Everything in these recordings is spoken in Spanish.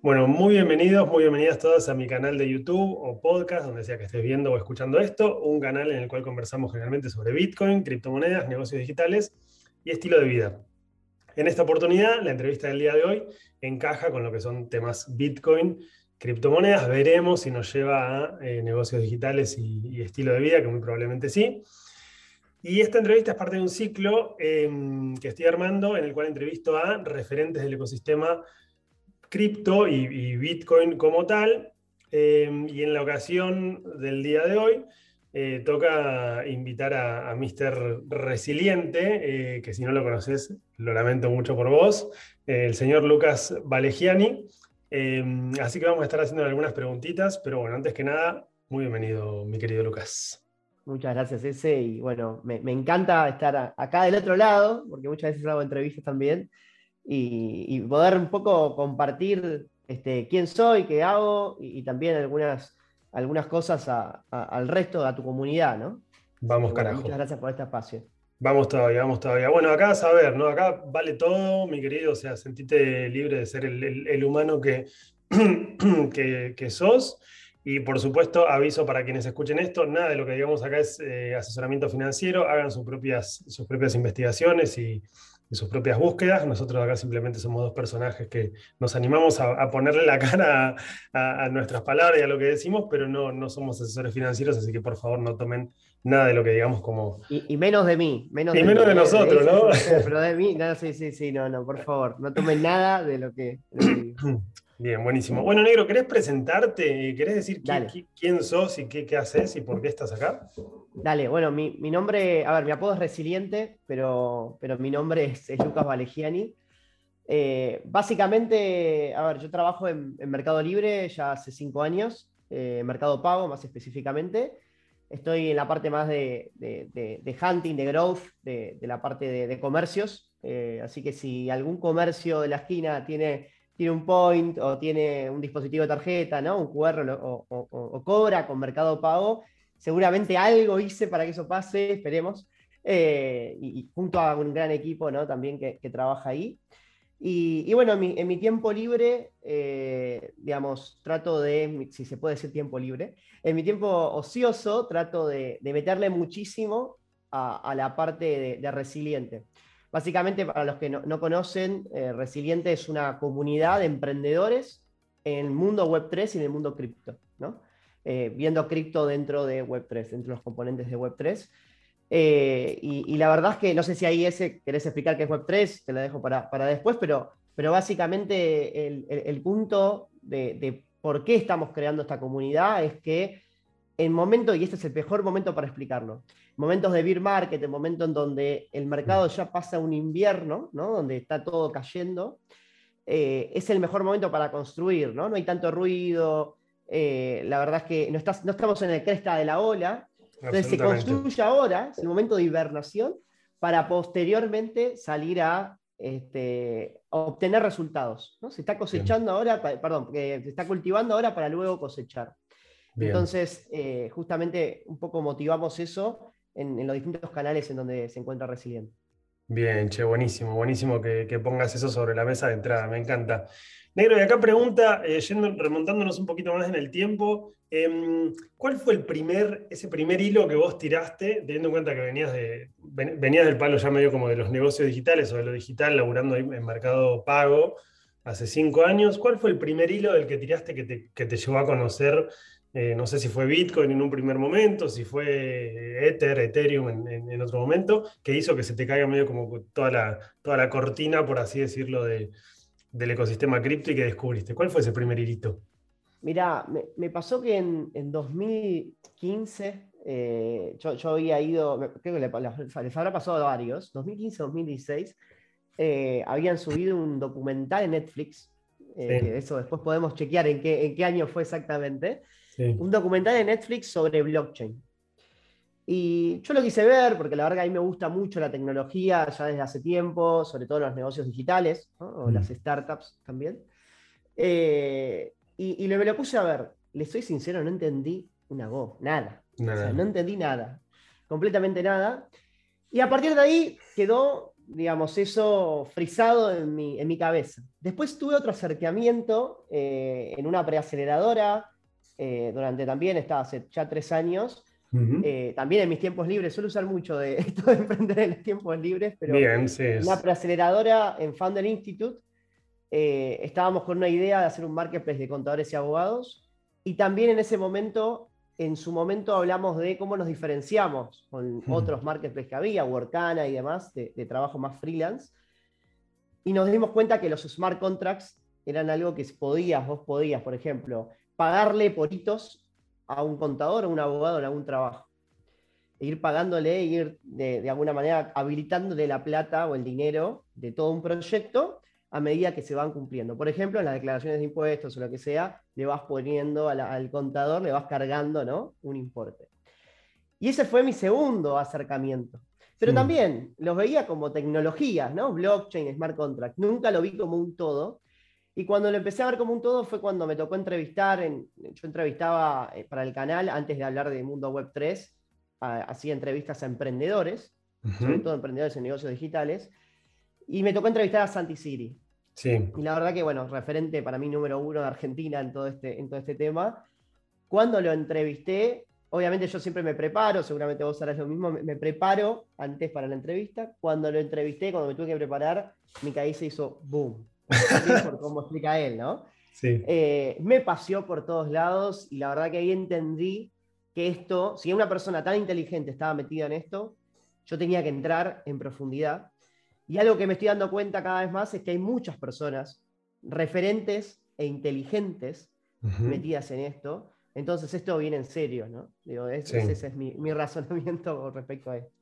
Bueno, muy bienvenidos, muy bienvenidas todas a mi canal de YouTube o podcast, donde sea que estés viendo o escuchando esto, un canal en el cual conversamos generalmente sobre Bitcoin, criptomonedas, negocios digitales y estilo de vida. En esta oportunidad, la entrevista del día de hoy encaja con lo que son temas Bitcoin, criptomonedas. Veremos si nos lleva a eh, negocios digitales y, estilo de vida, que muy probablemente sí. Y esta entrevista es parte de un ciclo em, que estoy armando en el cual entrevisto a referentes del ecosistema cripto y, Bitcoin como tal. Em, y en la ocasión del día de hoy, eh, toca invitar a, Mr. Resiliente, eh, que si no lo conoces, lo lamento mucho por vos, eh, el señor Lucas Valegiani. Em, así que vamos a estar haciendo algunas preguntitas, pero bueno, antes que nada, muy bienvenido, mi querido Lucas. Muchas gracias, ese. Y bueno, me encanta estar acá del otro lado, porque muchas veces hago entrevistas también y, poder un poco compartir este, quién soy, qué hago y, también algunas, algunas cosas al resto, a tu comunidad, ¿no? Vamos, carajo. Muchas gracias por este espacio. Vamos todavía, vamos todavía. Bueno, acá a saber, ¿no? Acá vale todo, mi querido, o sea, sentite libre de ser el, humano que, que, sos. Y por supuesto, aviso para quienes escuchen esto, nada de lo que digamos acá es eh, asesoramiento financiero, hagan sus propias, sus propias investigaciones y, de sus propias búsquedas. Nosotros acá simplemente somos dos personajes que nos animamos a, ponerle la cara a, nuestras palabras y a lo que decimos, pero no, no somos asesores financieros, así que por favor no tomen nada de lo que digamos como... Y, menos de mí. Menos y menos de, nosotros, ¿no? Pero de mí, no, sí, sí, sí, no, no, por favor, no tomen nada de lo que... Bien, buenísimo. Bueno, Negro, ¿querés presentarte? ¿Querés decir quién, sos y qué, qué, haces y por qué estás acá? Dale, bueno, mi, nombre, a ver, mi apodo es Resiliente, pero, pero mi nombre es, Lucas Valegiani. Eh, básicamente, a ver, yo trabajo en, Mercado Libre ya hace cinco años, eh, Mercado Pago más específicamente. Estoy en la parte más de, hunting, de growth, de, la parte de, comercios. Eh, así que si algún comercio de la esquina tiene tiene un point o tiene un dispositivo de tarjeta, ¿no? Un QR o, cobra con Mercado Pago, seguramente algo hice para que eso pase, esperemos. Eh, y, junto a un gran equipo ¿no? también que, trabaja ahí. Y, bueno, en mi, tiempo libre, eh, digamos, trato de, si se puede decir tiempo libre, en mi tiempo ocioso trato de, meterle muchísimo a, la parte de resiliente. Básicamente, para los que no, conocen, eh, Resiliente es una comunidad de emprendedores en el mundo Web3 y en el mundo cripto, ¿no? Eh, viendo cripto dentro de Web3, dentro de los componentes de Web3. Eh, y, la verdad es que no sé si ahí ese querés explicar qué es Web3, te lo dejo para, después, pero, básicamente el, punto de, de, por qué estamos creando esta comunidad es que en momento, y este es el mejor momento para explicarlo, momentos de beer market, en momentos en donde el mercado ya pasa un invierno, ¿no? donde está todo cayendo, eh, es el mejor momento para construir, ¿no? No hay tanto ruido, eh, la verdad es que no, no, estamos en el cresta de la ola, entonces se construye ahora, es el momento de hibernación, para posteriormente salir a este, obtener resultados. ¿no? Se está cosechando ahora, perdón, se está cultivando ahora para luego cosechar. Entonces, eh, justamente un poco motivamos eso en, los distintos canales en donde se encuentra Resiliente. Bien, che, buenísimo, buenísimo que, pongas eso sobre la mesa de entrada, me encanta. Negro, y acá pregunta, eh, remontándonos un poquito más en el tiempo, em, ¿cuál fue el primer, ese primer hilo que vos tiraste, teniendo en cuenta que venías, de, venías del palo ya medio como de los negocios digitales o de lo digital, laburando ahí en mercado pago hace cinco años? ¿Cuál fue el primer hilo del que tiraste que te, que te llevó a conocer eh, no sé si fue Bitcoin en un primer momento, si fue Ether, Ethereum en, otro momento, que hizo que se te caiga medio como toda la, toda la cortina, por así decirlo, del ecosistema cripto y que descubriste. ¿Cuál fue ese primer hilito? Mira, me, pasó que en, 2015 eh, yo, había ido, creo que les, habrá pasado a varios, 2015-2016, eh, habían subido un documental en Netflix, eso después podemos chequear en qué, en qué año fue exactamente, un documental de Netflix sobre blockchain. Y yo lo quise ver porque la verdad que a mí me gusta mucho la tecnología ya desde hace tiempo, sobre todo los negocios digitales o mm. las startups también. Eh, y, y me lo puse a ver. Le soy sincero, no entendí una go, nada. no entendí nada, completamente nada. Y a partir de ahí quedó digamos, eso frisado en mi, en mi cabeza. Después tuve otro acercamiento eh, en una preaceleradora, eh, durante también, estaba hace ya tres años, eh, también en mis tiempos libres, suelo usar mucho de esto de emprender en los tiempos libres, pero Bien, sí, una preaceleradora en Founder Institute, estábamos con una idea de hacer un marketplace de contadores y abogados, y también en ese momento en su momento hablamos de cómo nos diferenciamos con otros marketplaces que había, Workana y demás, de, trabajo más freelance. Y nos dimos cuenta que los smart contracts eran algo que podías, vos podías, por ejemplo, pagarle por hitos a un contador o un abogado en algún trabajo. E ir pagándole, e ir de, de alguna manera habilitándole la plata o el dinero de todo un proyecto a medida que se van cumpliendo. Por ejemplo, en las declaraciones de impuestos o lo que sea, le vas poniendo al, contador, le vas cargando ¿no? un importe. Y ese fue mi segundo acercamiento. Pero también los veía como tecnologías, ¿no? Blockchain, smart contract. Nunca lo vi como un todo. Y cuando lo empecé a ver como un todo fue cuando me tocó entrevistar, en, yo entrevistaba eh, para el canal, antes de hablar de Mundo Web 3, hacía entrevistas a emprendedores, sobre todo emprendedores en negocios digitales, y me tocó entrevistar a Santi Siri. Sí. Y la verdad que, bueno, referente para mí número uno de Argentina en todo este, en todo este tema. Cuando lo entrevisté, obviamente yo siempre me preparo, seguramente vos harás lo mismo, me, preparo antes para la entrevista. Cuando lo entrevisté, cuando me tuve que preparar, mi cabeza hizo boom. por cómo explica él, ¿no? Sí. Eh, me paseó por todos lados y la verdad que ahí entendí que esto, si una persona tan inteligente estaba metida en esto, yo tenía que entrar en profundidad y algo que me estoy dando cuenta cada vez más es que hay muchas personas referentes e inteligentes metidas en esto. Entonces esto viene en serio, ¿no? Digo, ese es mi, razonamiento con respecto a esto.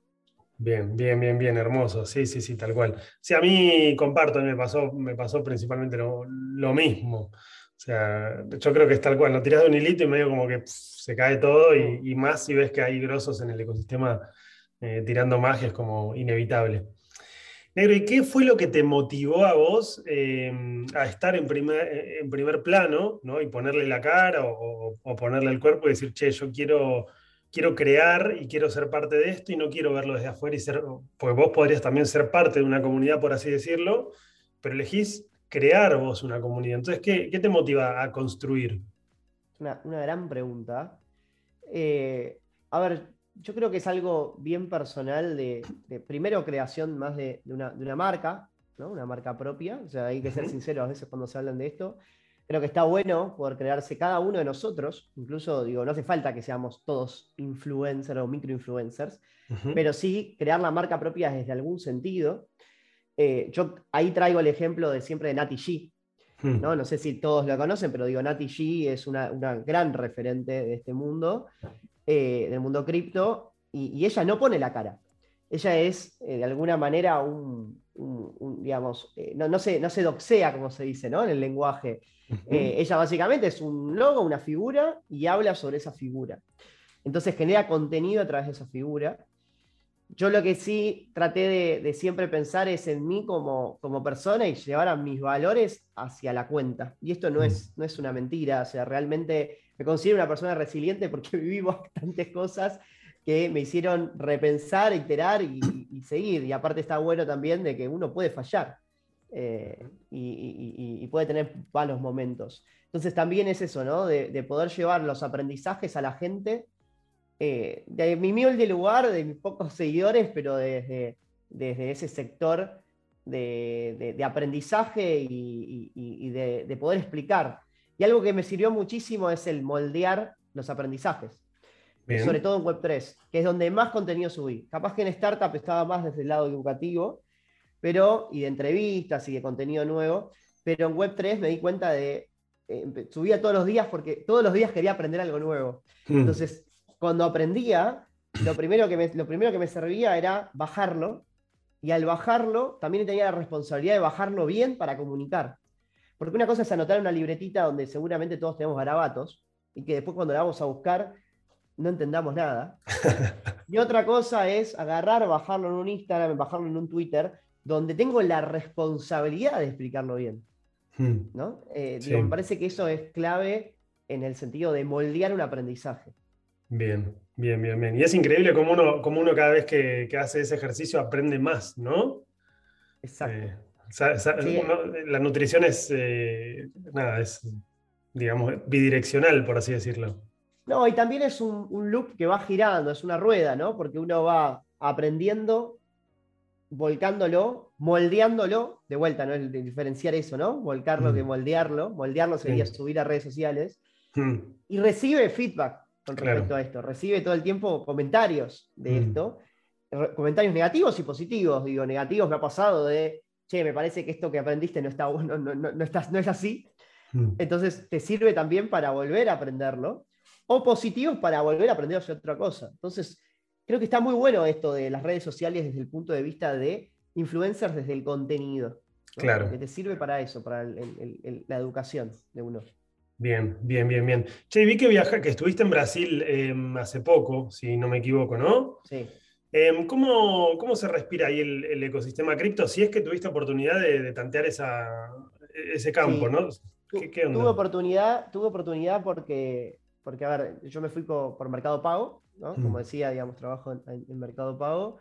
Bien, bien, bien, bien, hermoso. Sí, sí, sí, tal cual. Sí, a mí comparto, me pasó, me pasó principalmente lo, mismo. O sea, yo creo que es tal cual, lo tiras de un hilito y medio como que se cae todo y, más si ves que hay grosos en el ecosistema eh, tirando magia, es como inevitable. Negro, ¿y qué fue lo que te motivó a vos em, a estar en primer, en primer plano ¿no? y ponerle la cara o, ponerle el cuerpo y decir, che, yo quiero, quiero crear y quiero ser parte de esto y no quiero verlo desde afuera y ser, pues vos podrías también ser parte de una comunidad, por así decirlo, pero elegís crear vos una comunidad. Entonces, ¿qué, qué te motiva a construir? Una, una gran pregunta. Eh, a ver, yo creo que es algo bien personal de, primero creación más de, una, marca, ¿no? una marca propia, o sea, hay que ser sinceros a veces cuando se hablan de esto. Creo que está bueno poder crearse cada uno de nosotros, incluso digo, no hace falta que seamos todos influencers o microinfluencers, pero sí crear la marca propia desde algún sentido. Eh, yo ahí traigo el ejemplo de siempre de Nati G, hmm. ¿no? no sé si todos la conocen, pero digo, Nati G es una, una gran referente de este mundo eh, del mundo cripto, y, ella no pone la cara. Ella es, eh, de alguna manera, un, digamos, eh, no, no, se, no se doxea, como se dice, ¿no? En el lenguaje. ella básicamente es un logo, una figura, y habla sobre esa figura. Entonces genera contenido a través de esa figura. Yo lo que sí traté de, siempre pensar es en mí como, como, persona y llevar a mis valores hacia la cuenta. Y esto no, mm. es, no es una mentira, o sea, realmente me considero una persona resiliente porque viví bastantes cosas que me hicieron repensar, iterar y, seguir. Y aparte está bueno también de que uno puede fallar eh, y, puede tener malos momentos. Entonces también es eso, ¿no? De, poder llevar los aprendizajes a la gente eh, de mi humilde lugar, de mis pocos seguidores, pero desde, desde ese sector de, aprendizaje y, de, poder explicar. Y algo que me sirvió muchísimo es el moldear los aprendizajes. Sobre todo en Web3, que es donde más contenido subí. Capaz que en Startup estaba más desde el lado educativo, pero, y de entrevistas y de contenido nuevo, pero en Web3 me di cuenta de, eh, subía todos los días porque todos los días quería aprender algo nuevo. Hmm. Entonces, cuando aprendía, lo primero, que me, lo primero que me servía era bajarlo, y al bajarlo, también tenía la responsabilidad de bajarlo bien para comunicar. Porque una cosa es anotar una libretita donde seguramente todos tenemos garabatos y que después cuando la vamos a buscar no entendamos nada. y otra cosa es agarrar, bajarlo en un Instagram, bajarlo en un Twitter, donde tengo la responsabilidad de explicarlo bien. Hmm. ¿no? Eh, me parece que eso es clave en el sentido de moldear un aprendizaje. Bien, bien, bien, bien. Y es increíble cómo uno, uno cada vez que, que hace ese ejercicio aprende más, ¿no? Exacto. la nutrición es, nada, es, digamos, bidireccional, por así decirlo. No, y también es un, un, loop que va girando, es una rueda, ¿no? Porque uno va aprendiendo, volcándolo, moldeándolo, de vuelta, ¿no? El diferenciar eso, ¿no? Volcarlo que mm. moldearlo. Moldearlo sería subir a redes sociales. Mm. Y recibe feedback con respecto a esto. Recibe todo el tiempo comentarios de mm. esto. Comentarios negativos y positivos. Digo, negativos me ha pasado de, che, me parece que esto que aprendiste no, está, no, no, no, no es así. Entonces te sirve también para volver a aprenderlo. O positivos para volver a aprender a hacer otra cosa. Entonces, creo que está muy bueno esto de las redes sociales desde el punto de vista de influencers desde el contenido. Claro. Que te sirve para eso, para la educación de uno. Bien, bien, bien, bien. Che, vi que viaja, que estuviste en Brasil em, hace poco, si no me equivoco, ¿no? Sí. Em, ¿cómo, ¿cómo, se respira ahí el, ecosistema cripto? Si es que tuviste oportunidad de, tantear esa, ese campo, ¿no? ¿Qué, onda? Tuve oportunidad, tuve oportunidad porque, porque, a ver, yo me fui por Mercado Pago como mm. decía, digamos, trabajo en, Mercado Pago.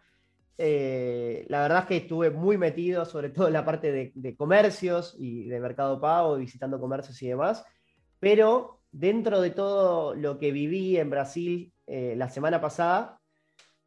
Eh, la verdad es que estuve muy metido, sobre todo en la parte de, comercios y de Mercado Pago, visitando comercios y demás, pero dentro de todo lo que viví en Brasil eh, la semana pasada,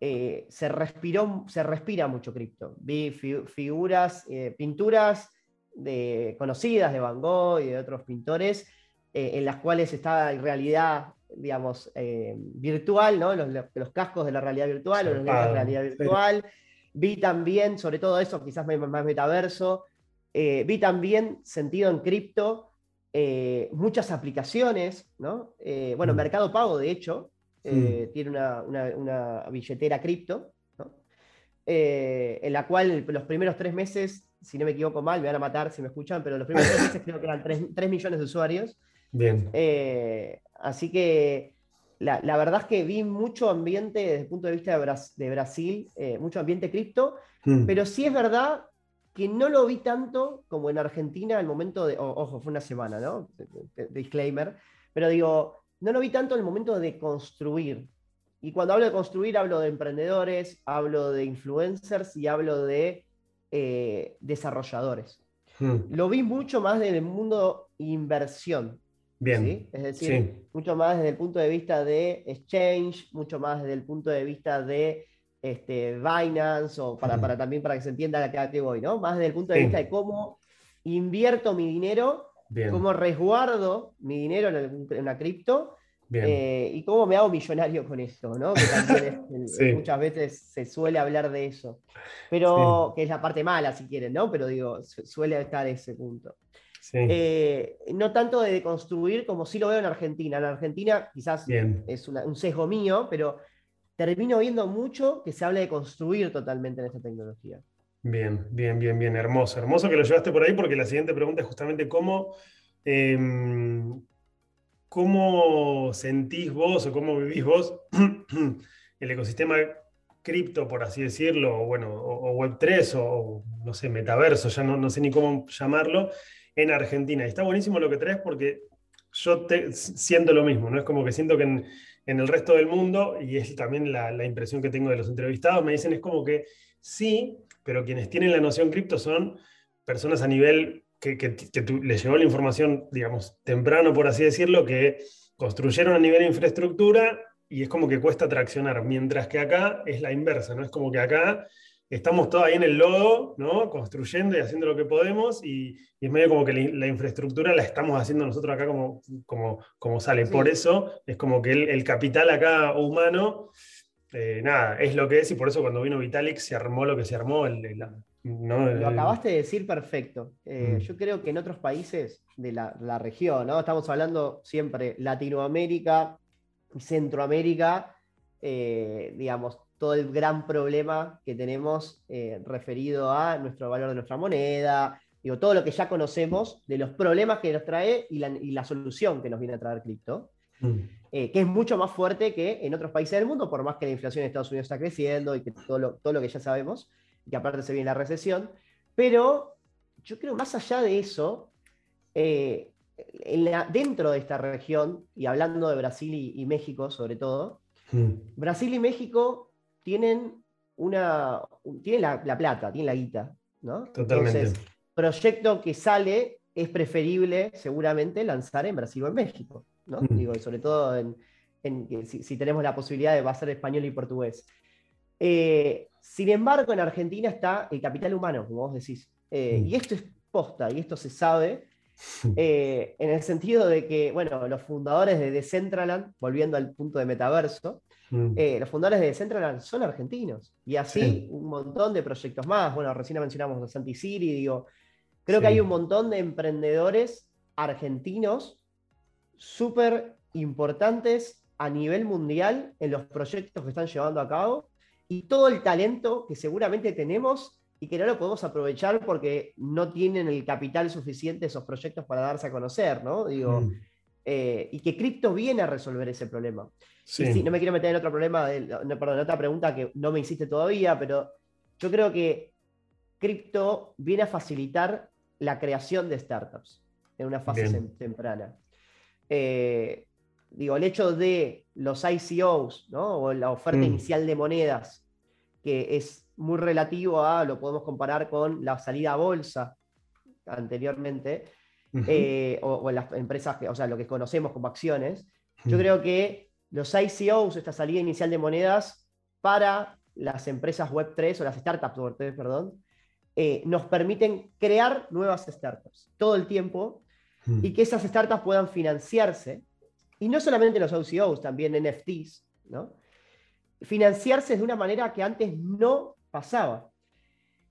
eh, se, respiró, se respira mucho cripto. Vi figuras, pinturas de, conocidas de Van Gogh y de otros pintores, en las cuales está realidad digamos, eh, virtual, ¿no? Los, cascos de la realidad virtual o los de la realidad virtual. Vi también, sobre todo eso, quizás más metaverso, eh, vi también sentido en cripto, eh, muchas aplicaciones, ¿no? bueno, mm. Mercado Pago, de hecho, mm. tiene una, billetera cripto, en la cual los primeros tres meses, si no me equivoco mal, me van a matar si me escuchan, pero los primeros tres meses creo que eran 3, millones de usuarios. Bien. Así que la, verdad es que vi mucho ambiente desde el punto de vista de, Brasil, eh, mucho ambiente cripto, hmm. pero sí es verdad que no lo vi tanto como en Argentina al momento de, ojo, fue una semana, ¿no? Disclaimer, pero digo, no lo vi tanto en el momento de construir. Y cuando hablo de construir, hablo de emprendedores, hablo de influencers y hablo de eh, desarrolladores. Hmm. Lo vi mucho más en el mundo inversión. Bien. Es decir, mucho más desde el punto de vista de exchange, mucho más desde el punto de vista de este, Binance, o para, para también para que se entienda la que, voy, ¿no? Más desde el punto de vista de cómo invierto mi dinero, cómo resguardo mi dinero en, una cripto. Eh, y cómo me hago millonario con esto, ¿no? Que también muchas veces se suele hablar de eso. Pero, que es la parte mala, si quieren, ¿no? Pero digo, suele estar ese punto. Eh, no tanto de construir como sí lo veo en Argentina. En Argentina quizás es un sesgo mío, pero termino viendo mucho que se habla de construir totalmente en esta tecnología. Bien, bien, bien, bien, hermoso. Hermoso que lo llevaste por ahí porque la siguiente pregunta es justamente cómo, em, cómo sentís vos o cómo vivís vos el ecosistema cripto, por así decirlo, o bueno, o, Web3 o, no sé, metaverso, ya no, no sé ni cómo llamarlo, en Argentina. Y está buenísimo lo que traes porque yo te, siento lo mismo, ¿no? Es como que siento que en, el resto del mundo, y es también la, impresión que tengo de los entrevistados, me dicen es como que sí, pero quienes tienen la noción cripto son personas a nivel que, que, les llegó la información, digamos, temprano, por así decirlo, que construyeron a nivel de infraestructura y es como que cuesta traccionar, mientras que acá es la inversa, ¿no? Es como que acá estamos todos ahí en el lodo, ¿no? Construyendo y haciendo lo que podemos y, es medio como que la, infraestructura la estamos haciendo nosotros acá como, como, como sale. Por eso es como que el, capital acá humano, eh, nada, es lo que es y por eso cuando vino Vitalik se armó lo que se armó. Lo acabaste de decir perfecto. Eh, mm. Yo creo que en otros países de la, región, ¿no? Estamos hablando siempre Latinoamérica, Centroamérica, eh, digamos, todo el gran problema que tenemos eh, referido a nuestro valor de nuestra moneda, digo, todo lo que ya conocemos de los problemas que nos trae y la, solución que nos viene a traer cripto, mm. eh, que es mucho más fuerte que en otros países del mundo, por más que la inflación en Estados Unidos está creciendo y que todo lo, todo lo que ya sabemos, y que aparte se viene la recesión, pero yo creo más allá de eso, eh, dentro de esta región, y hablando de Brasil y, México sobre todo, mm. Brasil y México tienen, una, tienen la, plata, tienen la guita, ¿no? Totalmente. Entonces, proyecto que sale es preferible seguramente lanzar en Brasil o en México, ¿no? Mm. Digo, y sobre todo en, en- si, si tenemos la posibilidad de hacer español y portugués. Eh, sin embargo, en Argentina está el capital humano, como vos decís. Eh, Mm. Y esto es posta, y esto se sabe, eh, en el sentido de que, bueno, los fundadores de Decentraland, volviendo al punto de metaverso, Mm. eh, los fundadores de Decentraland son argentinos. Y así Sí. un montón de proyectos más. Bueno, recién mencionamos a Santi City, digo, creo que hay un montón de emprendedores argentinos súper importantes a nivel mundial en los proyectos que están llevando a cabo y todo el talento que seguramente tenemos y que no lo podemos aprovechar porque no tienen el capital suficiente esos proyectos para darse a conocer, ¿no? Digo, Mm. eh, y que cripto viene a resolver ese problema. Sí. Y sí, no me quiero meter en otro problema, de- no, perdón, en otra pregunta que no me hiciste todavía, pero yo creo que cripto viene a facilitar la creación de startups en una fase Bien. temprana. Eh, digo, el hecho de los ICOs, ¿no? o la oferta Mm. inicial de monedas, que es muy relativo a, lo podemos comparar con la salida a bolsa anteriormente, Ujú. eh, o, o las empresas, que, o sea, lo que conocemos como acciones, yo creo que los ICOs, esta salida inicial de monedas, para las empresas Web3 o las startups Web3, perdón, eh, nos permiten crear nuevas startups todo el tiempo Mm. y que esas startups puedan financiarse, y no solamente los ICOs, también NFTs, ¿no? Financiarse de una manera que antes no pasaba.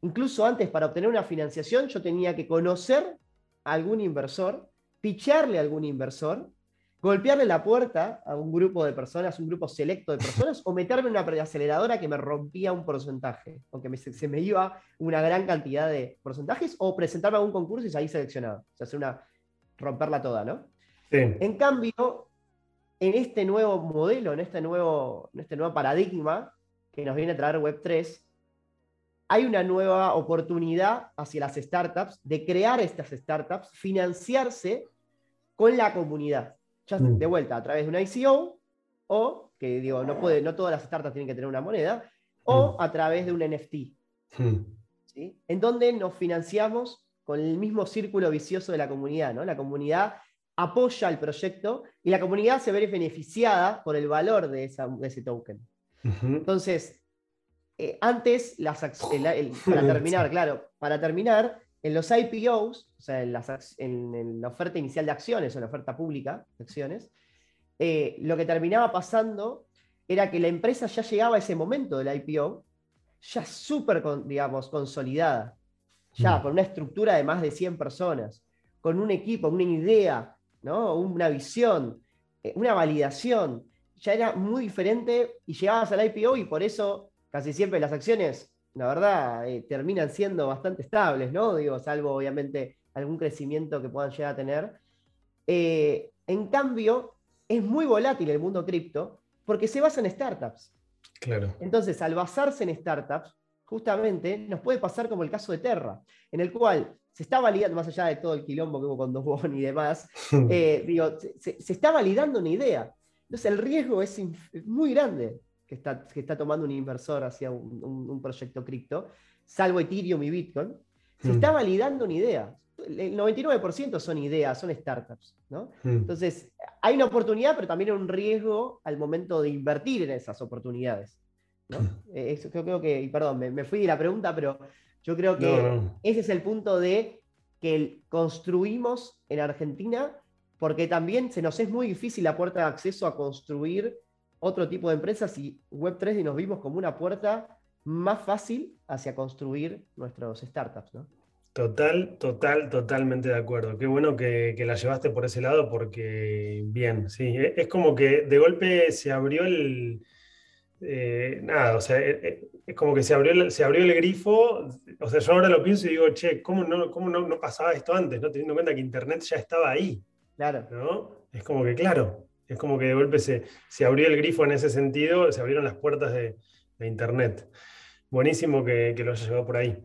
Incluso antes, para obtener una financiación, yo tenía que conocer a algún inversor, picharle a algún inversor, golpearle la puerta a un grupo de personas, un grupo selecto de personas, o meterme en una aceleradora que me rompía un porcentaje, o que me- se, me iba una gran cantidad de porcentajes, o presentarme a un concurso y salir seleccionado. O sea, hacer una, romperla toda, ¿no? Sí. En cambio, en este nuevo modelo, en este nuevo, en este nuevo paradigma que nos viene a traer Web3, hay una nueva oportunidad hacia las startups de crear estas startups, financiarse con la comunidad. Ya Mm. de vuelta, a través de una ICO, o, que digo, no, puede, no todas las startups tienen que tener una moneda, o Mm. a través de un NFT. Mm. ¿sí? En donde nos financiamos con el mismo círculo vicioso de la comunidad, ¿no? La comunidad apoya el proyecto y la comunidad se ve beneficiada por el valor de, esa- de ese token. Entonces, eh, antes, las ac- el- el- para terminar, claro, para terminar, en los IPOs, o sea, en, las ac- en- en la oferta inicial de acciones o la oferta pública de acciones, eh, lo que terminaba pasando era que la empresa ya llegaba a ese momento del IPO, ya súper, digamos, consolidada, ya Mm. con una estructura de más de 100 personas, con un equipo, una idea, ¿no? una visión, eh, una validación, ya era muy diferente y llegabas al IPO y por eso casi siempre las acciones, la verdad, eh, terminan siendo bastante estables, ¿no? Digo, salvo obviamente algún crecimiento que puedan llegar a tener. Eh, en cambio, es muy volátil el mundo cripto porque se basa en startups. Claro. Entonces, al basarse en startups, justamente nos puede pasar como el caso de Terra, en el cual se está validando, más allá de todo el quilombo que hubo con Dogwon y demás, eh, digo, se, se- está validando una idea. Entonces, el riesgo es muy grande que está, que está tomando un inversor hacia un, un- un proyecto cripto, salvo Ethereum y Bitcoin. Se Mm. está validando una idea. El 99% son ideas, son startups. ¿no? Mm. Entonces, hay una oportunidad, pero también un riesgo al momento de invertir en esas oportunidades. ¿no? Eh, eso creo, creo que, y perdón, me, me fui de la pregunta, pero yo creo que No, no. ese es el punto de que construimos en Argentina, porque también se nos es muy difícil la puerta de acceso a construir otro tipo de empresas y Web3 nos vimos como una puerta más fácil hacia construir nuestros startups. ¿no? Total, total, totalmente de acuerdo. Qué bueno que, que la llevaste por ese lado porque, bien, sí, e- es como que de golpe se abrió el... eh, nada, o sea, e- e- es como que se abrió, el- se abrió el grifo, o sea, yo ahora lo pienso y digo, che, ¿cómo no, cómo no, no pasaba esto antes? ¿no? Teniendo en cuenta que Internet ya estaba ahí, Claro. ¿no? Es como que, claro, es como que de golpe se, se abrió el grifo en ese sentido, se abrieron las puertas de, de Internet. Buenísimo que, que lo hayas llevado por ahí.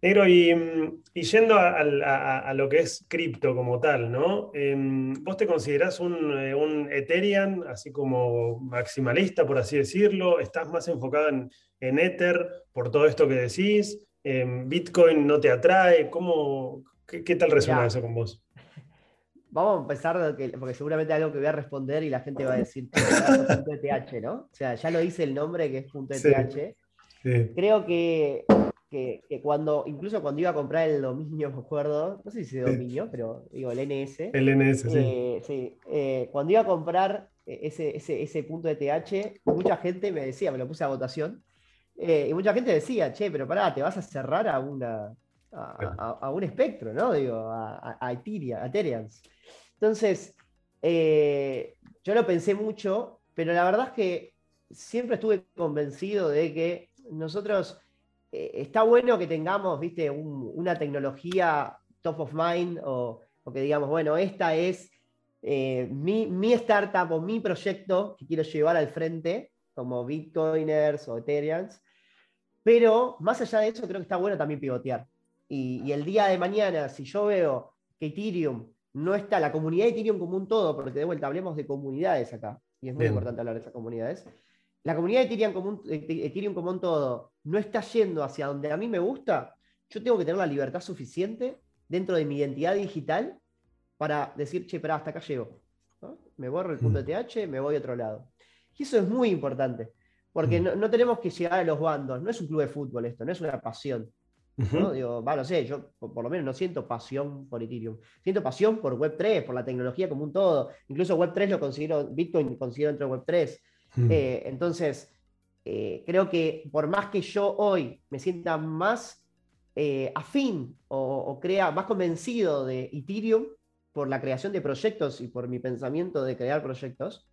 Negro, y, mm, y yendo a, al- a- a lo que es cripto como tal, ¿no? Em, ¿Vos te considerás un, eh, un Ethereum, así como maximalista, por así decirlo? ¿Estás más enfocado en, en Ether por todo esto que decís? Em, ¿Bitcoin no te atrae? ¿Cómo, qué, tal resuena eso con vos? Vamos a empezar, porque seguramente algo que voy a responder y la gente va a decir .eth, ¿no? O sea, ya lo dice el nombre que es .eth. Creo que, cuando, incluso cuando iba a comprar el dominio, me acuerdo, no sé si es dominio, pero digo, el NS. El NS, sí. Eh, sí eh, cuando iba a comprar ese, ese, ese punto ETH, mucha gente me decía, me lo puse a votación, eh, y mucha gente decía, che, pero pará, te vas a cerrar a una, a, un espectro, ¿no? Digo, a, a, Ethereum, Entonces, eh, yo lo pensé mucho, pero la verdad es que siempre estuve convencido de que nosotros eh, está bueno que tengamos, viste, una tecnología top of mind o, que digamos, bueno, esta es mi, mi, startup o mi proyecto que quiero llevar al frente, como Bitcoiners o Ethereums. Pero más allá de eso, creo que está bueno también pivotear. Y, el día de mañana, si yo veo que Ethereum no está, la comunidad de Ethereum como un todo, porque de vuelta hablemos de comunidades acá, y es muy importante hablar de esas comunidades, la comunidad de Ethereum como, un, Ethereum como un todo no está yendo hacia donde a mí me gusta, yo tengo que tener la libertad suficiente dentro de mi identidad digital para decir, che, pero hasta acá llego. Me borro el punto de mm. TH, me voy a otro lado. Y eso es muy importante. Porque mm. no, tenemos que llegar a los bandos, no es un club de fútbol esto, no es una pasión. ¿No? Digo, no sé, yo por, lo menos no siento pasión por Ethereum. Siento pasión por Web3, por la tecnología como un todo. Incluso Web3 lo considero, Bitcoin considero dentro de Web3. Mm. Eh, entonces, eh, creo que por más que yo hoy me sienta más eh, afín o, crea más convencido de Ethereum por la creación de proyectos y por mi pensamiento de crear proyectos,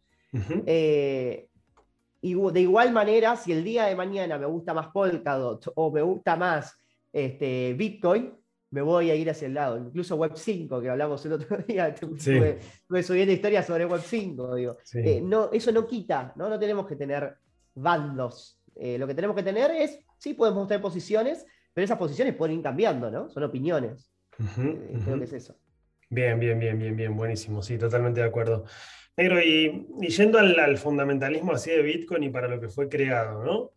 y de igual manera, si el día de mañana me gusta más Polkadot o me gusta más este, Bitcoin, me voy a ir hacia el lado. Incluso Web 5, que hablamos el otro día, estuve, subiendo historias sobre Web 5. Digo. Eh, no, eso no quita, ¿no? no tenemos que tener bandos. Eh, lo que tenemos que tener es, sí, podemos tener posiciones, pero esas posiciones pueden ir cambiando, ¿no? Son opiniones. Eh, creo que es eso. Bien, bien, bien, bien, bien, buenísimo. Sí, totalmente de acuerdo. Negro, y, yendo al, fundamentalismo así de Bitcoin y para lo que fue creado, ¿no?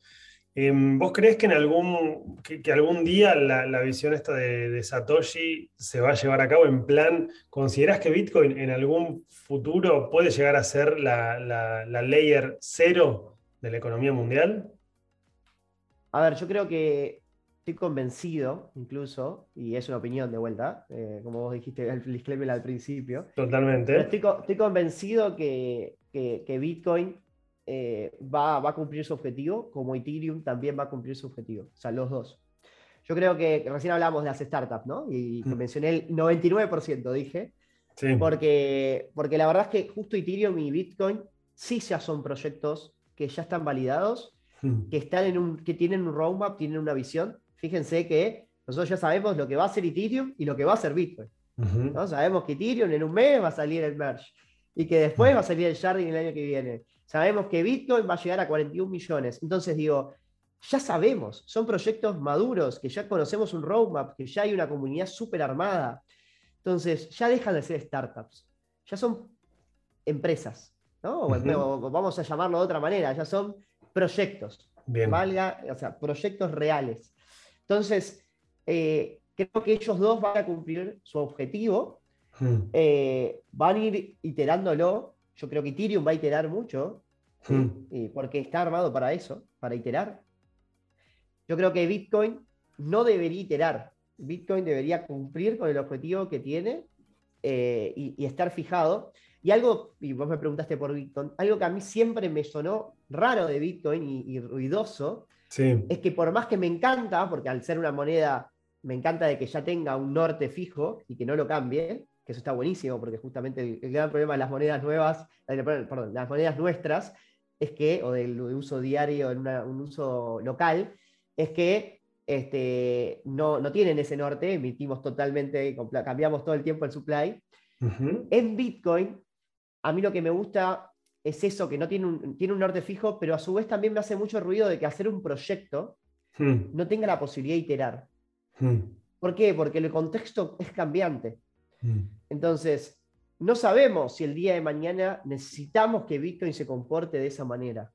Em, ¿Vos crees que en algún, que, algún día la, visión esta de, Satoshi se va a llevar a cabo en plan, ¿considerás que Bitcoin en algún futuro puede llegar a ser la, la layer cero de la economía mundial? A ver, yo creo que estoy convencido, incluso, y es una opinión de vuelta, eh, como vos dijiste el disclaimer al principio. Totalmente. Estoy, convencido que, Bitcoin eh, va, a cumplir su objetivo, como Ethereum también va a cumplir su objetivo. O sea, los dos. Yo creo que recién hablamos de las startups, ¿no? Y mm. mencioné el 99%, dije. Sí. Porque, porque la verdad es que justo Ethereum y Bitcoin sí ya son proyectos que ya están validados, mm. que, están en un, que tienen un roadmap, tienen una visión fíjense que nosotros ya sabemos lo que va a ser Ethereum y lo que va a ser Bitcoin. ¿no? Sabemos que Ethereum en un mes va a salir el merge y que después va a salir el sharding el año que viene. Sabemos que Bitcoin va a llegar a 41 millones. Entonces digo, ya sabemos, son proyectos maduros, que ya conocemos un roadmap, que ya hay una comunidad súper armada. Entonces ya dejan de ser startups, ya son empresas, ¿no? vamos a llamarlo de otra manera, ya son proyectos. Valga, o sea, proyectos reales. Entonces, eh, creo que ellos dos van a cumplir su objetivo, hmm. eh, van a ir iterándolo. Yo creo que Ethereum va a iterar mucho, hmm. porque está armado para eso, para iterar. Yo creo que Bitcoin no debería iterar. Bitcoin debería cumplir con el objetivo que tiene eh, y, estar fijado. Y algo, y vos me preguntaste por Bitcoin, algo que a mí siempre me sonó raro de Bitcoin y ruidoso, es que por más que me encanta, porque al ser una moneda, me encanta de que ya tenga un norte fijo y que no lo cambie, que eso está buenísimo, porque justamente el, gran problema de las monedas nuevas, eh, perdón, las monedas nuestras, es que, o del uso diario en un uso local, es que este, no, no, tienen ese norte, emitimos totalmente, cambiamos todo el tiempo el supply. En Bitcoin, a mí lo que me gusta es eso, que no tiene un, tiene un norte fijo, pero a su vez también me hace mucho ruido de que hacer un proyecto hmm. no tenga la posibilidad de iterar. Hmm. ¿Por qué? Porque el contexto es cambiante. Hmm. Entonces, no sabemos si el día de mañana necesitamos que Bitcoin se comporte de esa manera.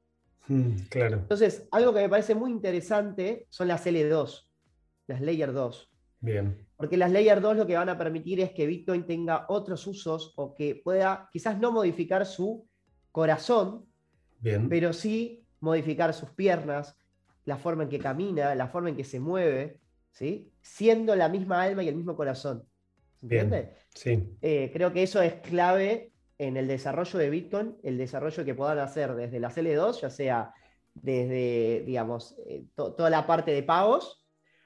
claro. Entonces, algo que me parece muy interesante son las L2. las Layer 2. Bien. Porque las Layer 2 lo que van a permitir es que Bitcoin tenga otros usos o que pueda quizás no modificar su corazón, Bien. pero sí modificar sus piernas, la forma en que camina, la forma en que se mueve, ¿sí? siendo la misma alma y el mismo corazón. ¿Entiendes? Sí. Eh, creo que eso es clave en el desarrollo de Bitcoin, el desarrollo que puedan hacer desde las L2, ya sea desde, digamos, eh, toda la parte de pagos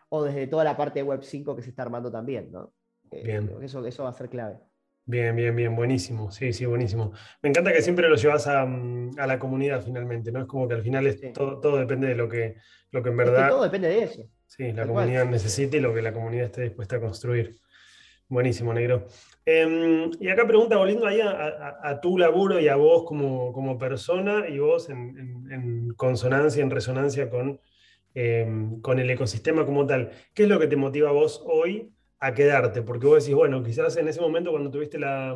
o desde toda la parte de Web 5 que se está armando también, ¿no? Eh, bien. Eso, eso va a ser clave. Bien, bien, bien, buenísimo. Sí, sí, buenísimo. Me encanta que siempre lo llevas a, mm, a la comunidad finalmente, ¿no? Es como que al final es, todo, todo, depende de lo que, lo que en verdad. todo depende de eso. Sí, la comunidad necesita y lo que la comunidad esté dispuesta a construir. Buenísimo, negro. Em, y acá pregunta, volviendo ahí a, tu laburo y a vos como, como persona y vos en, consonancia, en resonancia con, em, con el ecosistema como tal. ¿Qué es lo que te motiva a vos hoy a quedarte? Porque vos decís, bueno, quizás en ese momento cuando tuviste la,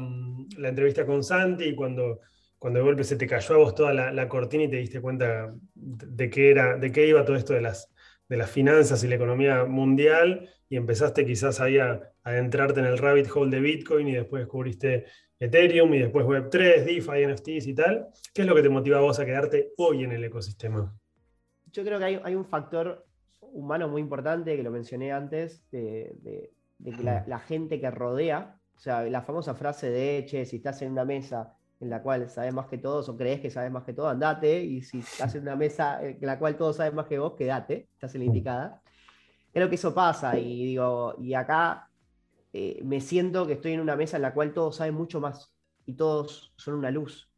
la entrevista con Santi y cuando, cuando de golpe se te cayó a vos toda la, la cortina y te diste cuenta de qué, era, de qué iba todo esto de las, de las finanzas y la economía mundial y empezaste quizás ahí a, adentrarte en el rabbit hole de Bitcoin y después descubriste Ethereum y después Web3, DeFi, NFTs y tal. ¿Qué es lo que te motiva a vos a quedarte hoy en el ecosistema? Yo creo que hay, un factor humano muy importante que lo mencioné antes, de, que la, gente que rodea, o sea, la famosa frase de, che, si estás en una mesa en la cual sabes más que todos o crees que sabes más que todo, andate, y si estás en una mesa en la cual todos saben más que vos, quédate, estás en la indicada. Creo que eso pasa y digo, y acá eh, me siento que estoy en una mesa en la cual todos saben mucho más y todos son una luz.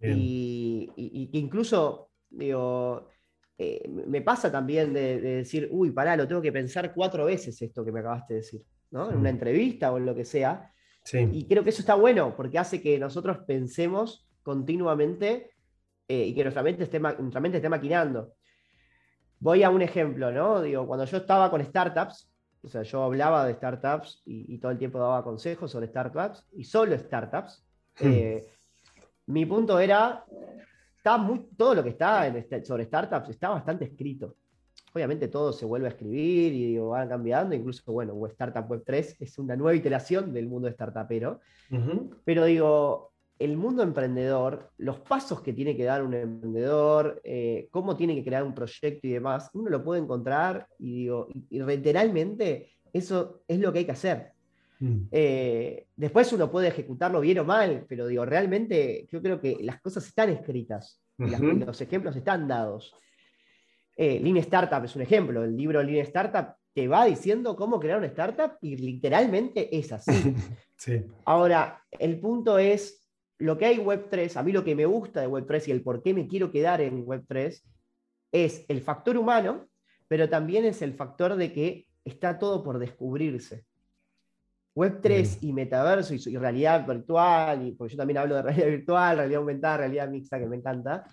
Y, que incluso, digo, eh, me pasa también de, decir, uy, pará, lo tengo que pensar cuatro veces esto que me acabaste de decir, ¿no? En una entrevista o en lo que sea. Y creo que eso está bueno porque hace que nosotros pensemos continuamente eh, y que nuestra mente, esté, nuestra mente esté maquinando. Voy a un ejemplo, ¿no? Digo, cuando yo estaba con startups, o sea, yo hablaba de startups y, todo el tiempo daba consejos sobre startups y solo startups. Hmm. Eh, mi punto era, está muy, todo lo que está en este, sobre startups está bastante escrito. Obviamente todo se vuelve a escribir y digo, van cambiando, incluso, bueno, Startup Web 3 es una nueva iteración del mundo startupero. Pero digo, el mundo emprendedor, los pasos que tiene que dar un emprendedor, eh, cómo tiene que crear un proyecto y demás, uno lo puede encontrar y digo, y, literalmente eso es lo que hay que hacer. Mm. Eh, después uno puede ejecutarlo bien o mal, pero digo, realmente yo creo que las cosas están escritas, los ejemplos están dados. Eh, Lean Startup es un ejemplo, el libro Lean Startup te va diciendo cómo crear una startup y literalmente es así. Ahora, el punto es lo que hay Web3, a mí lo que me gusta de Web3 y el por qué me quiero quedar en Web3 es el factor humano, pero también es el factor de que está todo por descubrirse. Web3 y metaverso y, realidad virtual, y porque yo también hablo de realidad virtual, realidad aumentada, realidad mixta, que me encanta,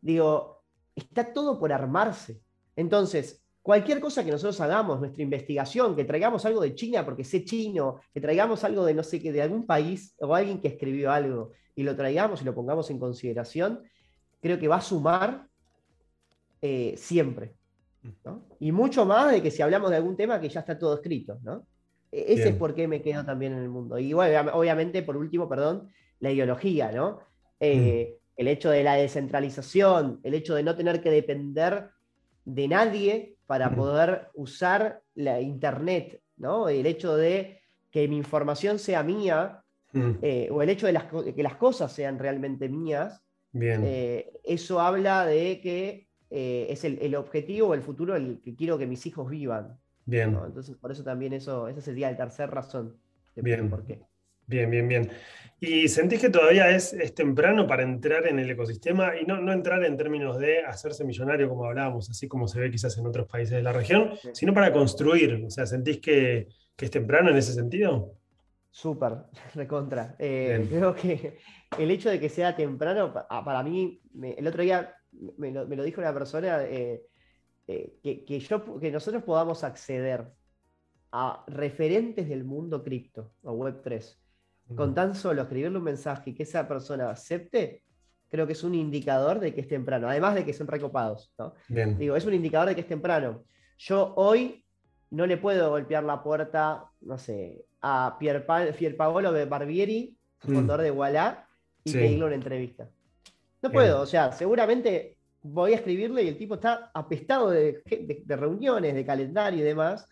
digo, está todo por armarse. Entonces, cualquier cosa que nosotros hagamos, nuestra investigación, que traigamos algo de China porque sé chino, que traigamos algo de no sé qué, de algún país o alguien que escribió algo, y lo traigamos y lo pongamos en consideración, creo que va a sumar eh, siempre. Y mucho más de que si hablamos de algún tema que ya está todo escrito. ¿no? E-, ese es por qué me quedo también en el mundo. Y bueno, obviamente, por último, perdón, la ideología, ¿no? Eh, mm. El hecho de la descentralización, el hecho de no tener que depender de nadie para poder usar la Internet, ¿no? El hecho de que mi información sea mía. Eh, o el hecho de, que las cosas sean realmente mías, eh, eso habla de que eh, es el, objetivo o el futuro el que quiero que mis hijos vivan. Bien. Entonces, por eso también eso, esa sería la tercera razón. bien. Por qué. Bien, bien, bien. ¿Y sentís que todavía es, temprano para entrar en el ecosistema y no, no, entrar en términos de hacerse millonario, como hablábamos, así como se ve quizás en otros países de la región, sino para construir? O sea, ¿sentís que, que es temprano en ese sentido? Súper, recontra. Eh, creo que el hecho de que sea temprano, ah, para mí, el otro día me lo, dijo una persona, eh, eh, que, yo, que nosotros podamos acceder a referentes del mundo cripto o Web3, con tan solo escribirle un mensaje y que esa persona acepte, creo que es un indicador de que es temprano, además de que son recopados. Digo, es un indicador de que es temprano. Yo hoy no le puedo golpear la puerta, no sé, a Pier, Paolo Barbieri, mm. fundador de Walla, y pedirle una entrevista. No puedo, o sea, seguramente voy a escribirle y el tipo está apestado de, reuniones, de calendario y demás,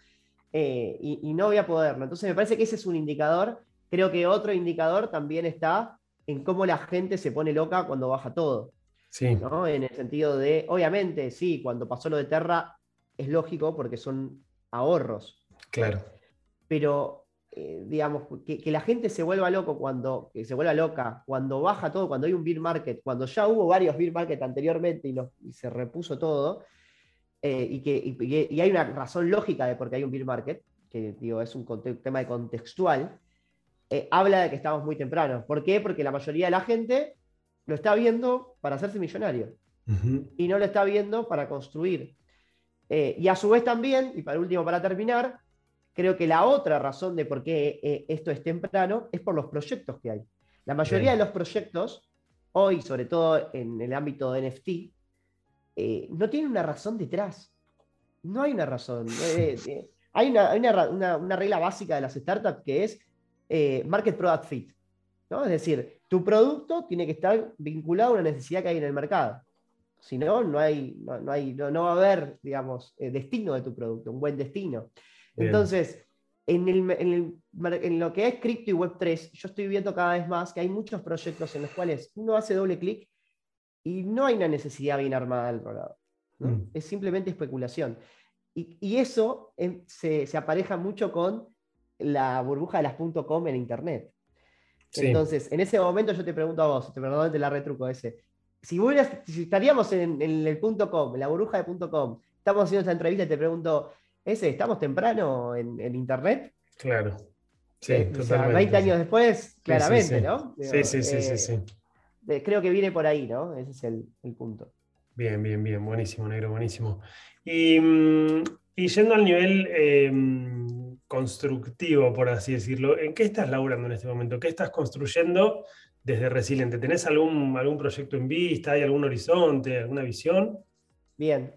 eh, y, no voy a poderlo. Entonces me parece que ese es un indicador. Creo que otro indicador también está en cómo la gente se pone loca cuando baja todo. Sí. ¿no? En el sentido de, obviamente, sí, cuando pasó lo de Terra es lógico porque son ahorros. Claro. Pero, eh, digamos, que, la gente se vuelva loco cuando, que se vuelva loca, cuando baja todo, cuando hay un beer market, cuando ya hubo varios beer market anteriormente y, se repuso todo, eh, y que y, hay una razón lógica de por qué hay un beer market, que digo, es un tema de contextual, eh, habla de que estamos muy temprano. ¿Por qué? Porque la mayoría de la gente lo está viendo para hacerse millonario y no lo está viendo para construir. Eh, y a su vez también, y para último, para terminar, creo que la otra razón de por qué eh, esto es temprano es por los proyectos que hay. La mayoría de los proyectos, hoy, sobre todo en el ámbito de NFT, no tienen una razón detrás. No hay una razón. hay, una, regla básica de las startups que es eh, market product fit. ¿no? Es decir, tu producto tiene que estar vinculado a una necesidad que hay en el mercado. Si no, no, hay, no, hay, no, va a haber, digamos, eh, destino de tu producto, un buen destino. Entonces, en, en, lo que es cripto y Web3, yo estoy viendo cada vez más que hay muchos proyectos en los cuales uno hace doble clic y no hay una necesidad bien armada del otro lado. Mm. Es simplemente especulación. Y, y eso em, se, se, apareja mucho con la burbuja de las .com en Internet. Entonces, en ese momento yo te pregunto a vos, te perdón, te la retruco ese. Si, estaríamos en, el .com, en la burbuja de .com, estamos haciendo esta entrevista y te pregunto, ese, ¿estamos temprano en, Internet? Claro. Sí, eh, o sea, 20 años después, claramente, ¿no? sí, sí, sí, sí, sí. Eh, creo que viene por ahí, ¿no? Ese es el, punto. Bien, bien, bien, buenísimo, negro, buenísimo. Y, mm, yendo al nivel constructivo, por así decirlo. ¿En qué estás laburando en este momento? ¿Qué estás construyendo desde Resiliente? ¿Tenés algún, algún proyecto en vista? ¿Hay algún horizonte, alguna visión? Bien.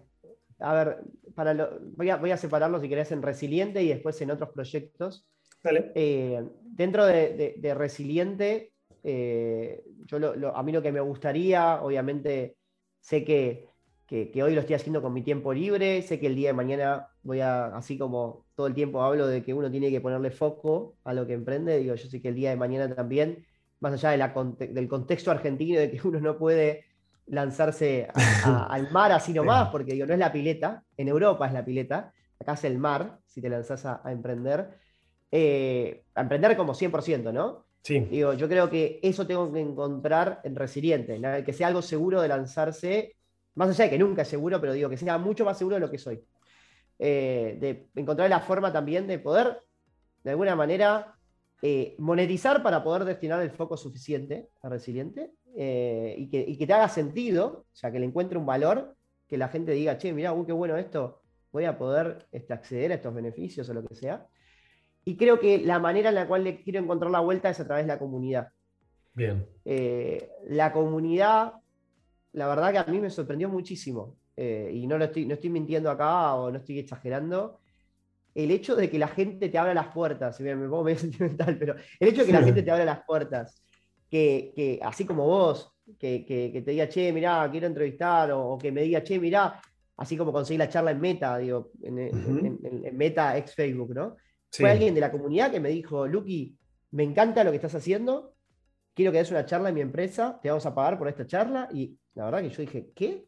A ver, para voy, a, voy, a, separarlo si querés en Resiliente y después en otros proyectos. Dale. Eh, dentro de, Resiliente, eh, yo a mí lo que me gustaría, obviamente, sé que que, hoy lo estoy haciendo con mi tiempo libre, sé que el día de mañana voy a, así como todo el tiempo hablo de que uno tiene que ponerle foco a lo que emprende, digo, yo sé que el día de mañana también, más allá de la, del contexto argentino, de que uno no puede lanzarse al mar así nomás, porque digo, no es la pileta, en Europa es la pileta, acá es el mar, si te lanzas a, emprender, eh, a emprender como 100%, ¿no? Sí. Digo, yo creo que eso tengo que encontrar en Resiliente, que sea algo seguro de lanzarse más allá de que nunca es seguro, pero digo que sea mucho más seguro de lo que soy. Eh, de encontrar la forma también de poder, de alguna manera, eh, monetizar para poder destinar el foco suficiente a Resiliente eh, y, que, te haga sentido, o sea, que le encuentre un valor, que la gente diga, che, mira, qué bueno esto, voy a poder este, acceder a estos beneficios o lo que sea. Y creo que la manera en la cual le quiero encontrar la vuelta es a través de la comunidad. Bien. la comunidad la verdad que a mí me sorprendió muchísimo, eh, y no, lo estoy, no estoy mintiendo acá o no estoy exagerando, el hecho de que la gente te abra las puertas, me pongo medio sentimental, pero el hecho de que la gente te abra las puertas, que, así como vos, que, te diga, che, mirá, quiero entrevistar, o, que me diga, che, mirá, así como conseguí la charla en Meta, digo, en, Meta ex Facebook, ¿no? Fue alguien de la comunidad que me dijo, Lucky, me encanta lo que estás haciendo, quiero que des una charla en mi empresa, te vamos a pagar por esta charla, y la verdad que yo dije, ¿qué?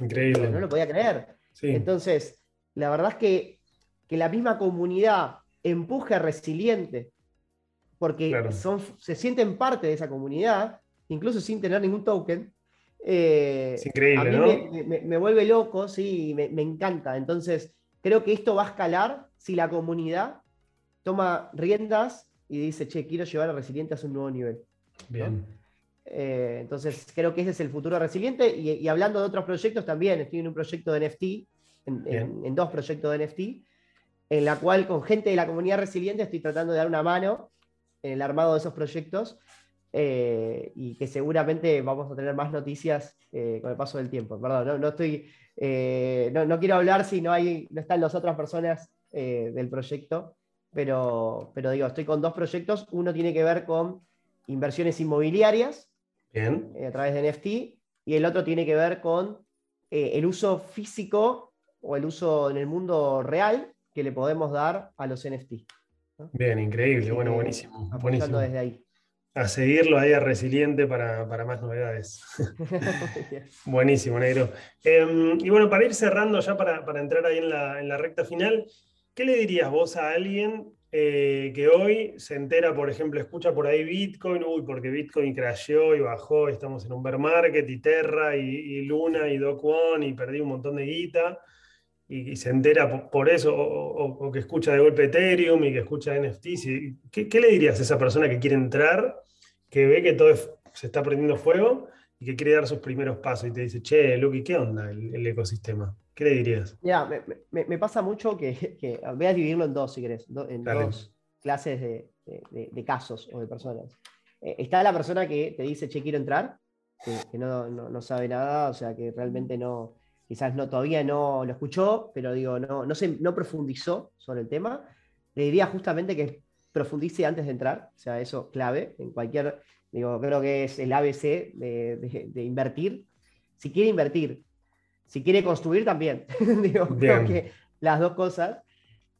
Increíble. No lo podía creer. Entonces, la verdad es que, que, la misma comunidad empuje a Resiliente, porque son, se sienten parte de esa comunidad, incluso sin tener ningún token. Eh, es increíble, a mí me, me, vuelve loco, sí, me, me encanta. Entonces, creo que esto va a escalar si la comunidad toma riendas y dice, che, quiero llevar a Resiliente a un nuevo nivel. Bien. Eh, entonces, creo que ese es el futuro resiliente. Y, hablando de otros proyectos, también estoy en un proyecto de NFT, en, dos proyectos de NFT, en la cual con gente de la comunidad resiliente estoy tratando de dar una mano en el armado de esos proyectos. Eh, y que seguramente vamos a tener más noticias eh, con el paso del tiempo. Perdón, no, estoy, no, quiero hablar si no, hay, no están las otras personas del proyecto, pero, pero digo, estoy con dos proyectos. Uno tiene que ver con inversiones inmobiliarias eh, a través de NFT y el otro tiene que ver con eh, el uso físico o el uso en el mundo real que le podemos dar a los NFT. Bien, increíble, bueno, buenísimo. buenísimo. desde ahí a seguirlo ahí a Resiliente para, más novedades. Buenísimo, Negro. Em, y bueno, para ir cerrando ya, para, entrar ahí en la, recta final, ¿qué le dirías vos a alguien eh, que hoy se entera, por ejemplo, escucha por ahí Bitcoin, uy, porque Bitcoin crasheó y bajó, estamos en un bear market, y Terra, y, Luna, y Do y perdí un montón de guita, y, se entera por, eso, o, que escucha de golpe Ethereum y que escucha NFTs, ¿qué, ¿qué, le dirías a esa persona que quiere entrar que ve que todo se está prendiendo fuego y que quiere dar sus primeros pasos y te dice, che, Lucky, ¿qué onda el, ecosistema? ¿Qué le dirías? Ya, me, pasa mucho que, voy a dividirlo en dos, si querés, en dos clases de, casos o de personas. Eh, está la persona que te dice, che, quiero entrar, que, no, sabe nada, o sea, que realmente no, quizás no, todavía no lo escuchó, pero digo, no, no, se, no profundizó sobre el tema. Le diría justamente que profundice antes de entrar, o sea, eso clave en cualquier, digo, creo que es el ABC de, invertir. Si quiere invertir, si quiere construir también, digo, creo que las dos cosas.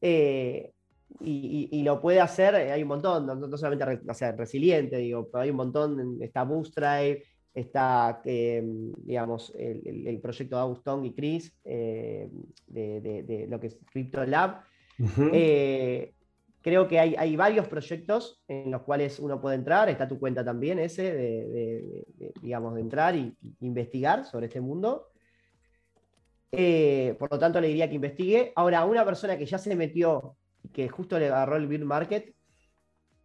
Eh, y, lo puede hacer, eh, hay un montón, no, solamente o sea, resiliente, digo, pero hay un montón, está Bootstrap, está, eh, digamos, el, proyecto de Augustón y Chris, de, de, lo que es Crypto Lab creo que hay, varios proyectos en los cuales uno puede entrar, está tu cuenta también ese, de, digamos, de entrar y, investigar sobre este mundo. Eh, por lo tanto, le diría que investigue. Ahora, una persona que ya se metió, que justo le agarró el beer market,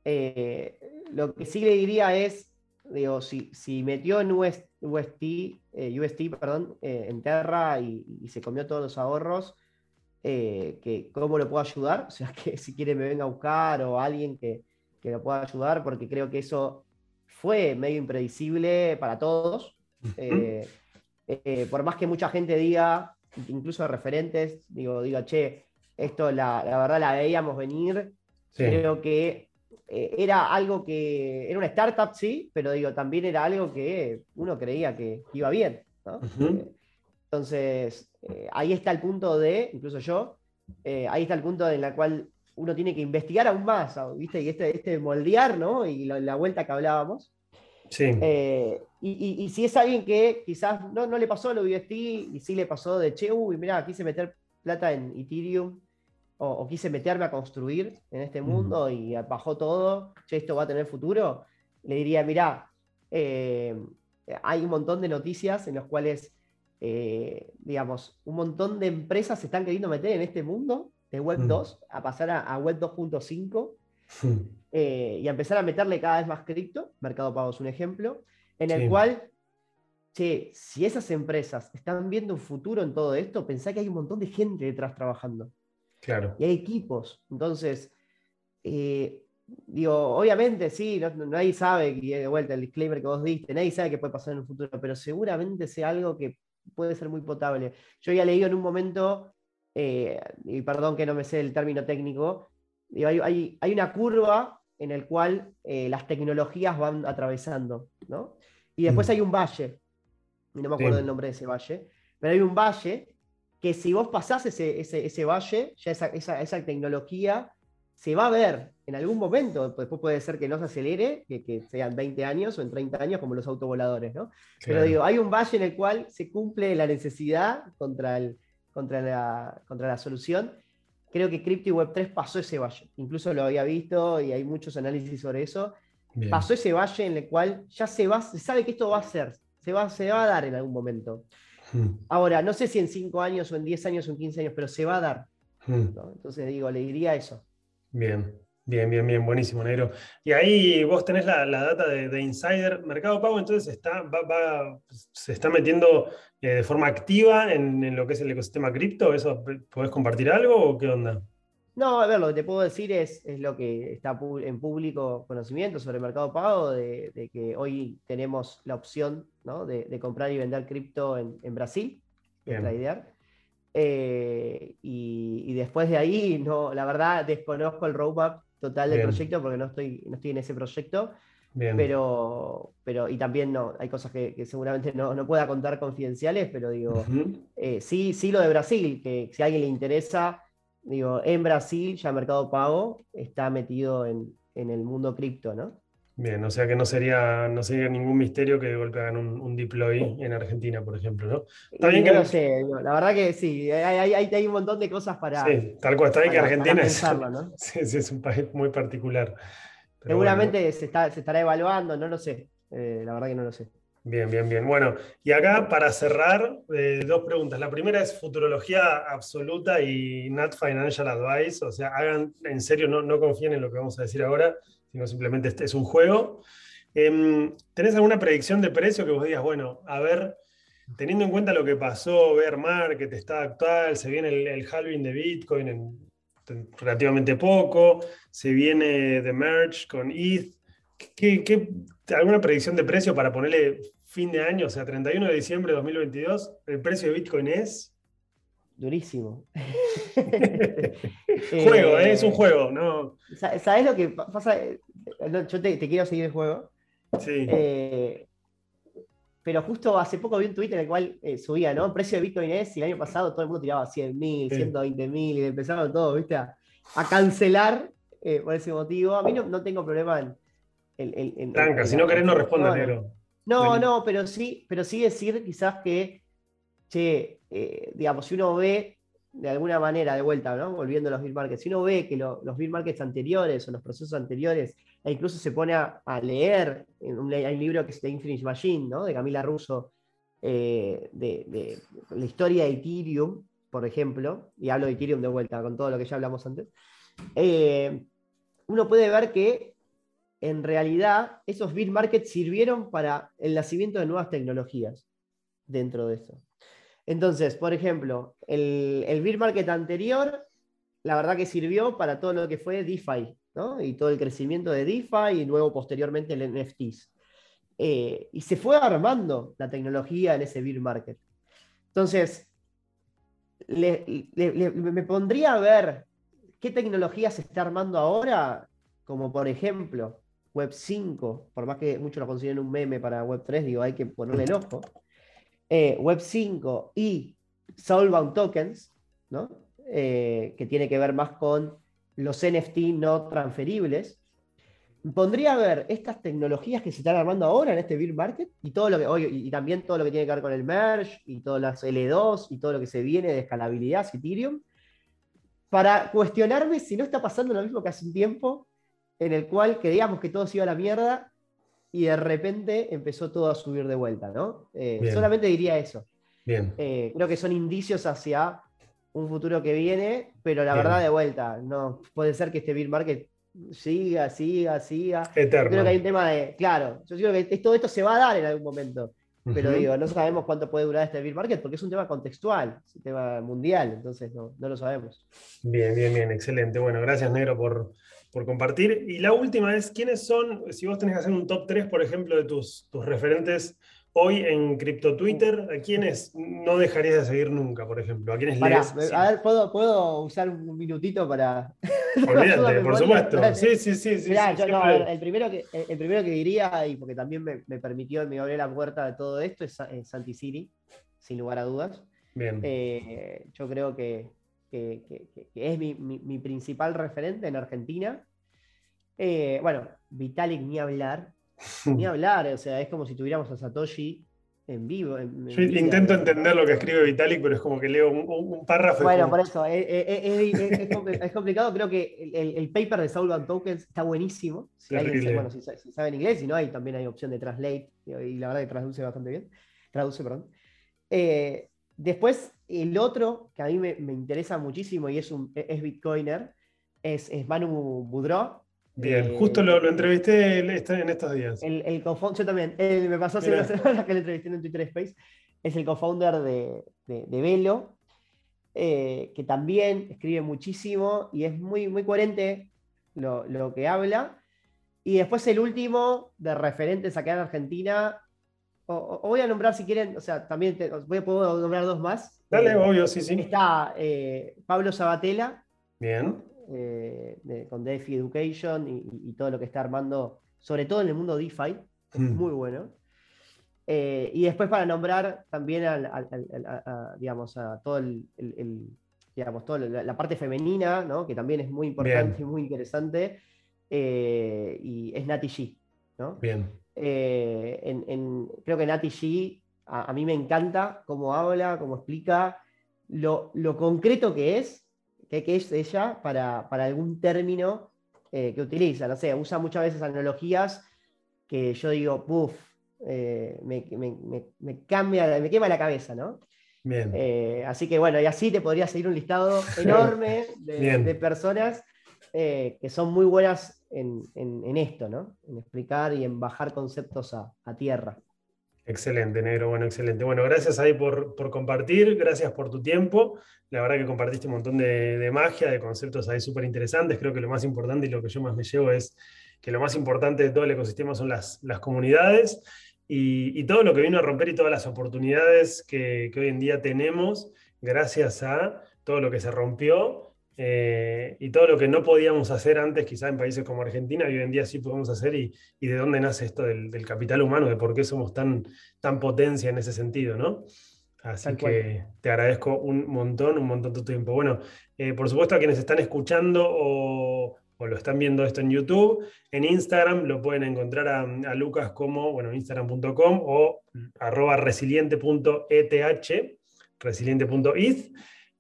eh, lo que sí le diría es, digo, si, si metió en UST, UST, perdón, eh, en Terra y, se comió todos los ahorros, eh, que cómo lo puedo ayudar, o sea, que si quiere me venga a buscar o alguien que, que lo pueda ayudar, porque creo que eso fue medio impredecible para todos. Eh, eh, por más que mucha gente diga, incluso referentes, digo, diga, che, esto la, la verdad la veíamos venir, creo que era algo que, era una startup, sí, pero digo, también era algo que uno creía que iba bien. ¿no? Entonces, eh, ahí está el punto de, incluso yo, eh, ahí está el punto en el cual uno tiene que investigar aún más, ¿viste? Y este, este moldear, ¿no? Y la, vuelta que hablábamos. Sí. Eh, y, si es alguien que quizás no, no le pasó lo UST y sí le pasó de che, uy, mira, quise meter plata en Ethereum o, quise meterme a construir en este mundo y bajó todo, che, esto va a tener futuro, le diría, mira, hay un montón de noticias en las cuales eh, digamos, un montón de empresas se están queriendo meter en este mundo de Web 2 mm. a pasar a, Web 2.5 hmm. eh, y a empezar a meterle cada vez más cripto. Mercado Pago es un ejemplo, en el cual, che, si esas empresas están viendo un futuro en todo esto, pensá que hay un montón de gente detrás trabajando. Claro. Y hay equipos. Entonces, eh, digo, obviamente sí, nadie sabe, y de vuelta el disclaimer que vos diste, nadie sabe qué puede pasar en el futuro, pero seguramente sea algo que puede ser muy potable. Yo ya leí en un momento, eh, y perdón que no me sé el término técnico, hay, hay, una curva en el cual eh, las tecnologías van atravesando, ¿no? Y después mm. hay un valle, no me acuerdo el nombre de ese valle, pero hay un valle que si vos pasás ese, ese, valle, ya esa, esa, tecnología se va a ver en algún momento, después puede ser que no se acelere, que, sean 20 años o en 30 años como los autovoladores, ¿no? Pero digo, hay un valle en el cual se cumple la necesidad contra, el, contra, la, contra la solución. Creo que Crypto y Web3 pasó ese valle, incluso lo había visto y hay muchos análisis sobre eso. Pasó ese valle en el cual ya se, va, se sabe que esto va a ser, se va, se va a dar en algún momento. Hmm. Ahora, no sé si en 5 años o en 10 años o en 15 años, pero se va a dar. Hmm. Entonces digo, le diría eso. Bien, bien, bien, bien, buenísimo, Negro. Y ahí vos tenés la, data de, Insider. Mercado Pago entonces está, se está metiendo eh, de forma activa en, lo que es el ecosistema cripto. ¿Eso podés compartir algo o qué onda? No, a ver, lo que te puedo decir es, es lo que está en público conocimiento sobre Mercado Pago, de, que hoy tenemos la opción de, comprar y vender cripto en, Brasil, la idea. Eh, y, después de ahí, no, la verdad, desconozco el roadmap total del proyecto porque no estoy, no estoy en ese proyecto. Pero, pero, y también no, hay cosas que, seguramente no, no, pueda contar confidenciales, pero digo, eh, sí, sí lo de Brasil, que si a alguien le interesa, digo, en Brasil ya Mercado Pago está metido en, en el mundo cripto, ¿no? Bien, o sea que no sería, no sería ningún misterio que de golpe hagan un, deploy en Argentina, por ejemplo, ¿no? Está bien que... sé, la verdad que sí, hay, hay, hay, un montón de cosas para... Sí, tal cual, está bien que Argentina es, sí, sí, es un país muy particular. Seguramente se, está, se, estará evaluando, no lo sé, eh, la verdad que no lo sé. Bien, bien, bien. Bueno, y acá para cerrar, eh, dos preguntas. La primera es futurología absoluta y not financial advice, o sea, hagan, en serio, no, no confíen en lo que vamos a decir ahora sino simplemente este es un juego. Em, ¿Tenés alguna predicción de precio que vos digas, bueno, a ver, teniendo en cuenta lo que pasó, ver market está actual, se viene el, halving de Bitcoin en, relativamente poco, se viene The Merge con ETH, ¿Qué, alguna predicción de precio para ponerle fin de año, o sea, 31 de diciembre de 2022, el precio de Bitcoin es? Durísimo. juego, ¿eh? es un juego, ¿no? ¿Sabes lo que pasa? Yo te, quiero seguir el juego. Sí. Eh, pero justo hace poco vi un tweet en el cual eh, subía, ¿no? El precio de Bitcoin es, y el año pasado todo el mundo tiraba 100 mil, 120 mil, y empezaron todos, ¿viste? A, cancelar por ese motivo. A mí no, tengo problema en. en, si no querés, no respondas, negro. No, no, pero sí, pero sí decir quizás que che, eh, digamos, si uno ve de alguna manera, de vuelta, ¿no? volviendo a los bill markets, si uno ve que los bill markets anteriores o los procesos anteriores, e incluso se pone a, leer, hay un libro que es The Infinite Machine, ¿no? de Camila Russo, eh, de, la historia de Ethereum, por ejemplo, y hablo de Ethereum de vuelta con todo lo que ya hablamos antes, eh, uno puede ver que en realidad esos bill markets sirvieron para el nacimiento de nuevas tecnologías dentro de eso. Entonces, por ejemplo, el, el market anterior, la verdad que sirvió para todo lo que fue DeFi, ¿no? Y todo el crecimiento de DeFi y luego posteriormente el NFTs. Eh, y se fue armando la tecnología en ese beer market. Entonces, me pondría a ver qué tecnología se está armando ahora, como por ejemplo Web 5, por más que muchos lo consideren un meme para Web 3, digo, hay que ponerle el ojo. Eh, Web 5 y Soulbound Tokens, ¿no? Eh, que tiene que ver más con los NFT no transferibles, pondría a ver estas tecnologías que se están armando ahora en este bear market y todo lo que y también todo lo que tiene que ver con el merge y todas las L2 y todo lo que se viene de escalabilidad Ethereum para cuestionarme si no está pasando lo mismo que hace un tiempo en el cual creíamos que todo se iba a la mierda y de repente empezó todo a subir de vuelta, ¿no? Eh, solamente diría eso. Bien. Eh, creo que son indicios hacia un futuro que viene, pero la verdad de vuelta, no puede ser que este bear market siga, siga, siga. Eterno. Creo que hay un tema de, claro, yo creo que todo esto se va a dar en algún momento, pero digo, no sabemos cuánto puede durar este bear market porque es un tema contextual, es un tema mundial, entonces no, no lo sabemos. Bien, bien, bien, excelente. Bueno, gracias Negro por, por compartir. Y la última es, ¿quiénes son, si vos tenés que hacer un top 3, por ejemplo, de tus, tus referentes hoy en Crypto Twitter, ¿a quiénes no dejarías de seguir nunca, por ejemplo? ¿A quiénes lees? A ver, ¿puedo, ¿puedo, usar un minutito para... Olvídate, por supuesto. Sí, sí, sí. sí, el, primero que, el primero que diría, y porque también me, me permitió, me abrió la puerta de todo esto, es, Santi Siri, sin lugar a dudas. Bien. Eh, yo creo que que, es mi, principal referente en Argentina. Eh, bueno, Vitalik ni hablar, ni hablar, o sea, es como si tuviéramos a Satoshi en vivo. Yo intento entender lo que escribe Vitalik, pero es como que leo un, párrafo. Bueno, por eso, es, complicado. Creo que el, paper de Soul Tokens está buenísimo. Si, bueno, si, saben inglés, si no, hay, también hay opción de translate, y la verdad que traduce bastante bien. Traduce, perdón. Eh, después, el otro que a mí me, interesa muchísimo y es, un, es Bitcoiner es, Manu Boudreau. Bien, eh, justo lo, entrevisté en estos días. El, el yo también, me pasó hace unas semanas que lo entrevisté en Twitter Space. Es el co-founder de, de, Velo, eh, que también escribe muchísimo y es muy, muy coherente lo, lo, que habla. Y después el último de referentes acá en Argentina, voy a nombrar si quieren, o sea, también voy a poder nombrar dos más. Dale, eh, obvio, sí, sí. Está Pablo Sabatella. Bien. con DeFi Education y, todo lo que está armando, sobre todo en el mundo DeFi. Mm. Muy bueno. y después para nombrar también a, digamos, a todo el, digamos, toda la, parte femenina, ¿no? que también es muy importante y muy interesante, eh, y es Nati G. ¿no? Bien. Eh, creo que Nati G, a, mí me encanta cómo habla, cómo explica, lo, concreto que es, que, es ella para, algún término eh, que utiliza. No sé, usa muchas veces analogías que yo digo, puff, me, me, cambia, me quema la cabeza, ¿no? Bien. Eh, así que bueno, y así te podría seguir un listado enorme de, personas eh, que son muy buenas en, esto, ¿no? En explicar y en bajar conceptos a, tierra. Excelente, negro, bueno, excelente. Bueno, gracias ahí por, compartir, gracias por tu tiempo. La verdad que compartiste un montón de, magia, de conceptos ahí súper interesantes. Creo que lo más importante y lo que yo más me llevo es que lo más importante de todo el ecosistema son las, las comunidades y, todo lo que vino a romper y todas las oportunidades que, hoy en día tenemos gracias a todo lo que se rompió eh, y todo lo que no podíamos hacer antes, quizá en países como Argentina, y hoy en día sí podemos hacer, y, de dónde nace esto del, capital humano, de por qué somos tan, tan potencia en ese sentido, ¿no? Así que te agradezco un montón, un montón de tu tiempo. Bueno, eh, por supuesto a quienes están escuchando o, o lo están viendo esto en YouTube. En Instagram lo pueden encontrar a, Lucas como, bueno, instagram.com o arroba resiliente.eth, resiliente.eth.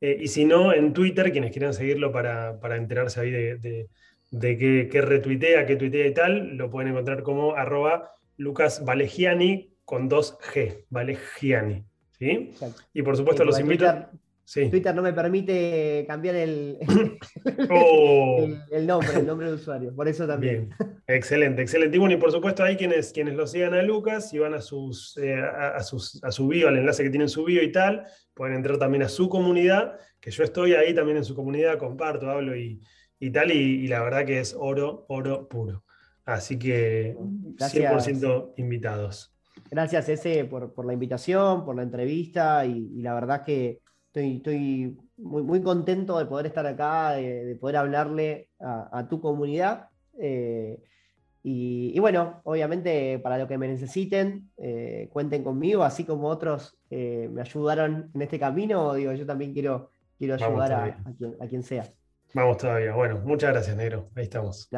Eh, y si no, en Twitter, quienes quieran seguirlo para, enterarse ahí de, de, qué, retuitea, qué tuitea y tal, lo pueden encontrar como arroba Lucas Valegiani con dos G, Valegiani. ¿sí? Y por supuesto los invito... Twitter no me permite cambiar oh. el, el, nombre, el nombre de usuario, por eso también. Excelente, excelente. Y bueno, y por supuesto hay quienes, quienes lo sigan a Lucas y van a, sus, eh, a, sus, a su bio, al enlace que tiene en su bio y tal, pueden entrar también a su comunidad, que yo estoy ahí también en su comunidad, comparto, hablo y, tal, y, la verdad que es oro, oro puro. Así que 100% invitados. Gracias, ese, por, por, la invitación, por la entrevista y la verdad que Estoy, muy, muy, contento de poder estar acá, de, poder hablarle a, tu comunidad. Eh, y, bueno, obviamente para lo que me necesiten, eh, cuenten conmigo, así como otros eh, me ayudaron en este camino, digo, yo también quiero, quiero ayudar a, quien, a quien sea. Vamos todavía. Bueno, muchas gracias, negro. Ahí estamos.